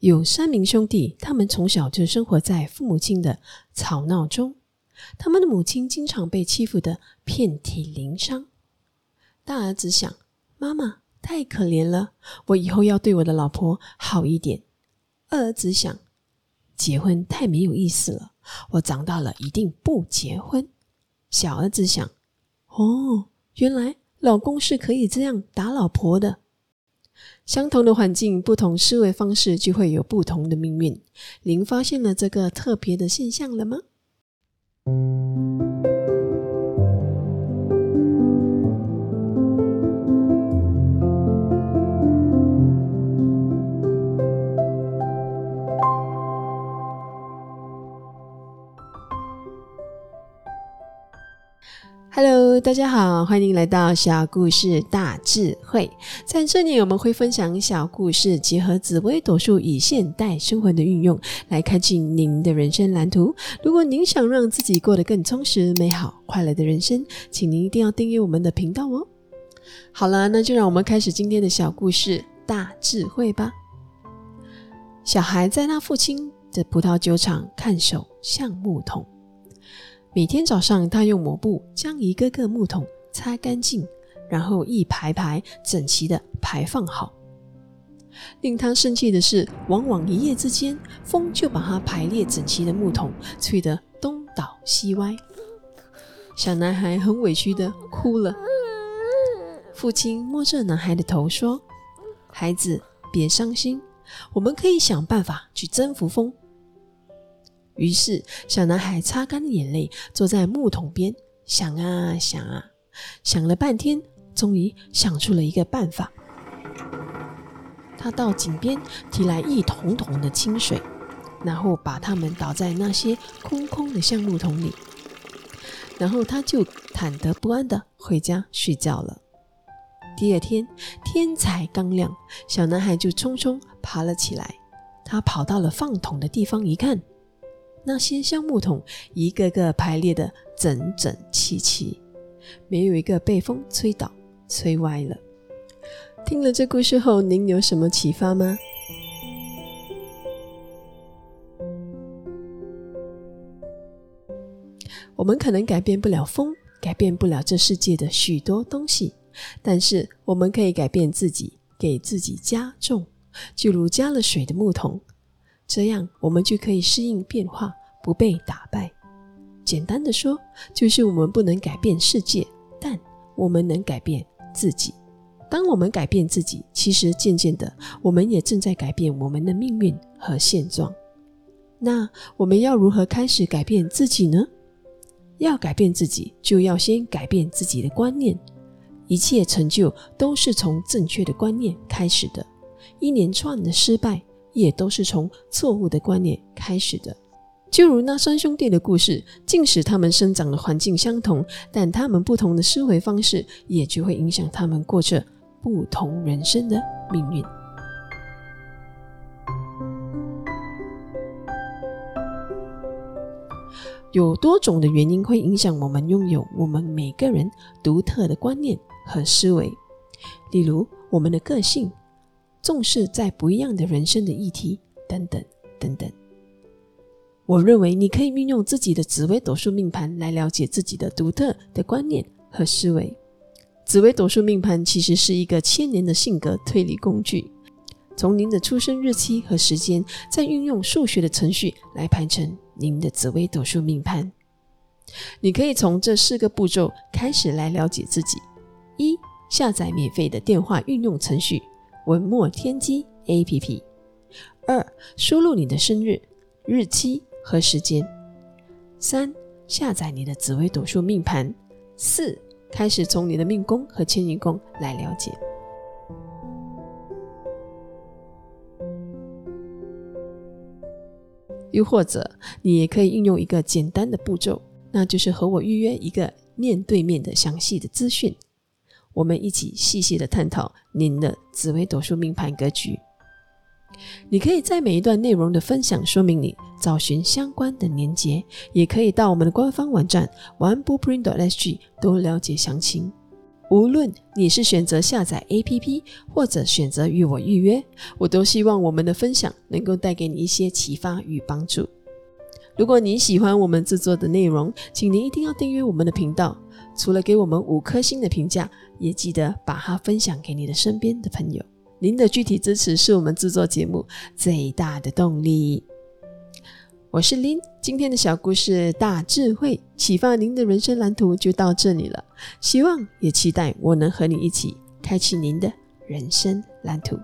有三名兄弟，他们从小就生活在父母亲的吵闹中，他们的母亲经常被欺负得遍体鳞伤。大儿子想：妈妈太可怜了，我以后要对我的老婆好一点。二儿子想：结婚太没有意思了，我长大了一定不结婚。小儿子想：哦，原来老公是可以这样打老婆的。相同的环境，不同思维方式，就会有不同的命运。您发现了这个特别的现象了吗？Hello，大家好，欢迎来到小故事大智慧。在这里，我们会分享小故事，结合紫微斗数与现代生活的运用，来开启您的人生蓝图。如果您想让自己过得更充实、美好、快乐的人生，请您一定要订阅我们的频道哦。好了，那就让我们开始今天的小故事大智慧吧。小孩在他父亲的葡萄酒厂看守橡木桶。每天早上，他用抹布将一个个木桶擦干净，然后一排排整齐地排放好。令他生气的是，往往一夜之间，风就把他排列整齐的木桶吹得东倒西歪。小男孩很委屈地哭了。父亲摸着男孩的头说：“孩子，别伤心，我们可以想办法去征服风。”于是，小男孩擦干了眼泪，坐在木桶边，想啊想啊，想了半天，终于想出了一个办法。他到井边提来一桶桶的清水，然后把它们倒在那些空空的橡木桶里，然后他就忐忑不安地回家睡觉了。第二天天才刚亮，小男孩就匆匆爬了起来。他跑到了放桶的地方，一看。那些橡木桶一个个排列的整整齐齐，没有一个被风吹倒、吹歪了。听了这故事后，您有什么启发吗？我们可能改变不了风，改变不了这世界的许多东西，但是我们可以改变自己，给自己加重，就如加了水的木桶。这样，我们就可以适应变化，不被打败。简单的说，就是我们不能改变世界，但我们能改变自己。当我们改变自己，其实渐渐的，我们也正在改变我们的命运和现状。那我们要如何开始改变自己呢？要改变自己，就要先改变自己的观念。一切成就都是从正确的观念开始的。一连串的失败。也都是从错误的观念开始的，就如那三兄弟的故事，即使他们生长的环境相同，但他们不同的思维方式，也就会影响他们过着不同人生的命运。有多种的原因会影响我们拥有我们每个人独特的观念和思维，例如我们的个性。重视在不一样的人生的议题，等等等等。我认为你可以运用自己的紫微斗数命盘来了解自己的独特的观念和思维。紫微斗数命盘其实是一个千年的性格推理工具，从您的出生日期和时间，再运用数学的程序来盘成您的紫微斗数命盘。你可以从这四个步骤开始来了解自己：一、下载免费的电话运用程序。文墨天机 A P P，二输入你的生日、日期和时间。三下载你的紫微斗数命盘。四开始从你的命宫和迁移宫来了解。又或者，你也可以运用一个简单的步骤，那就是和我预约一个面对面的详细的资讯。我们一起细细的探讨您的紫微斗数命盘格局。你可以在每一段内容的分享说明里找寻相关的连接，也可以到我们的官方网站 oneblueprint.sg 多了解详情。无论你是选择下载 APP，或者选择与我预约，我都希望我们的分享能够带给你一些启发与帮助。如果您喜欢我们制作的内容，请您一定要订阅我们的频道。除了给我们五颗星的评价，也记得把它分享给你的身边的朋友。您的具体支持是我们制作节目最大的动力。我是林，今天的小故事大智慧启发您的人生蓝图就到这里了。希望也期待我能和你一起开启您的人生蓝图。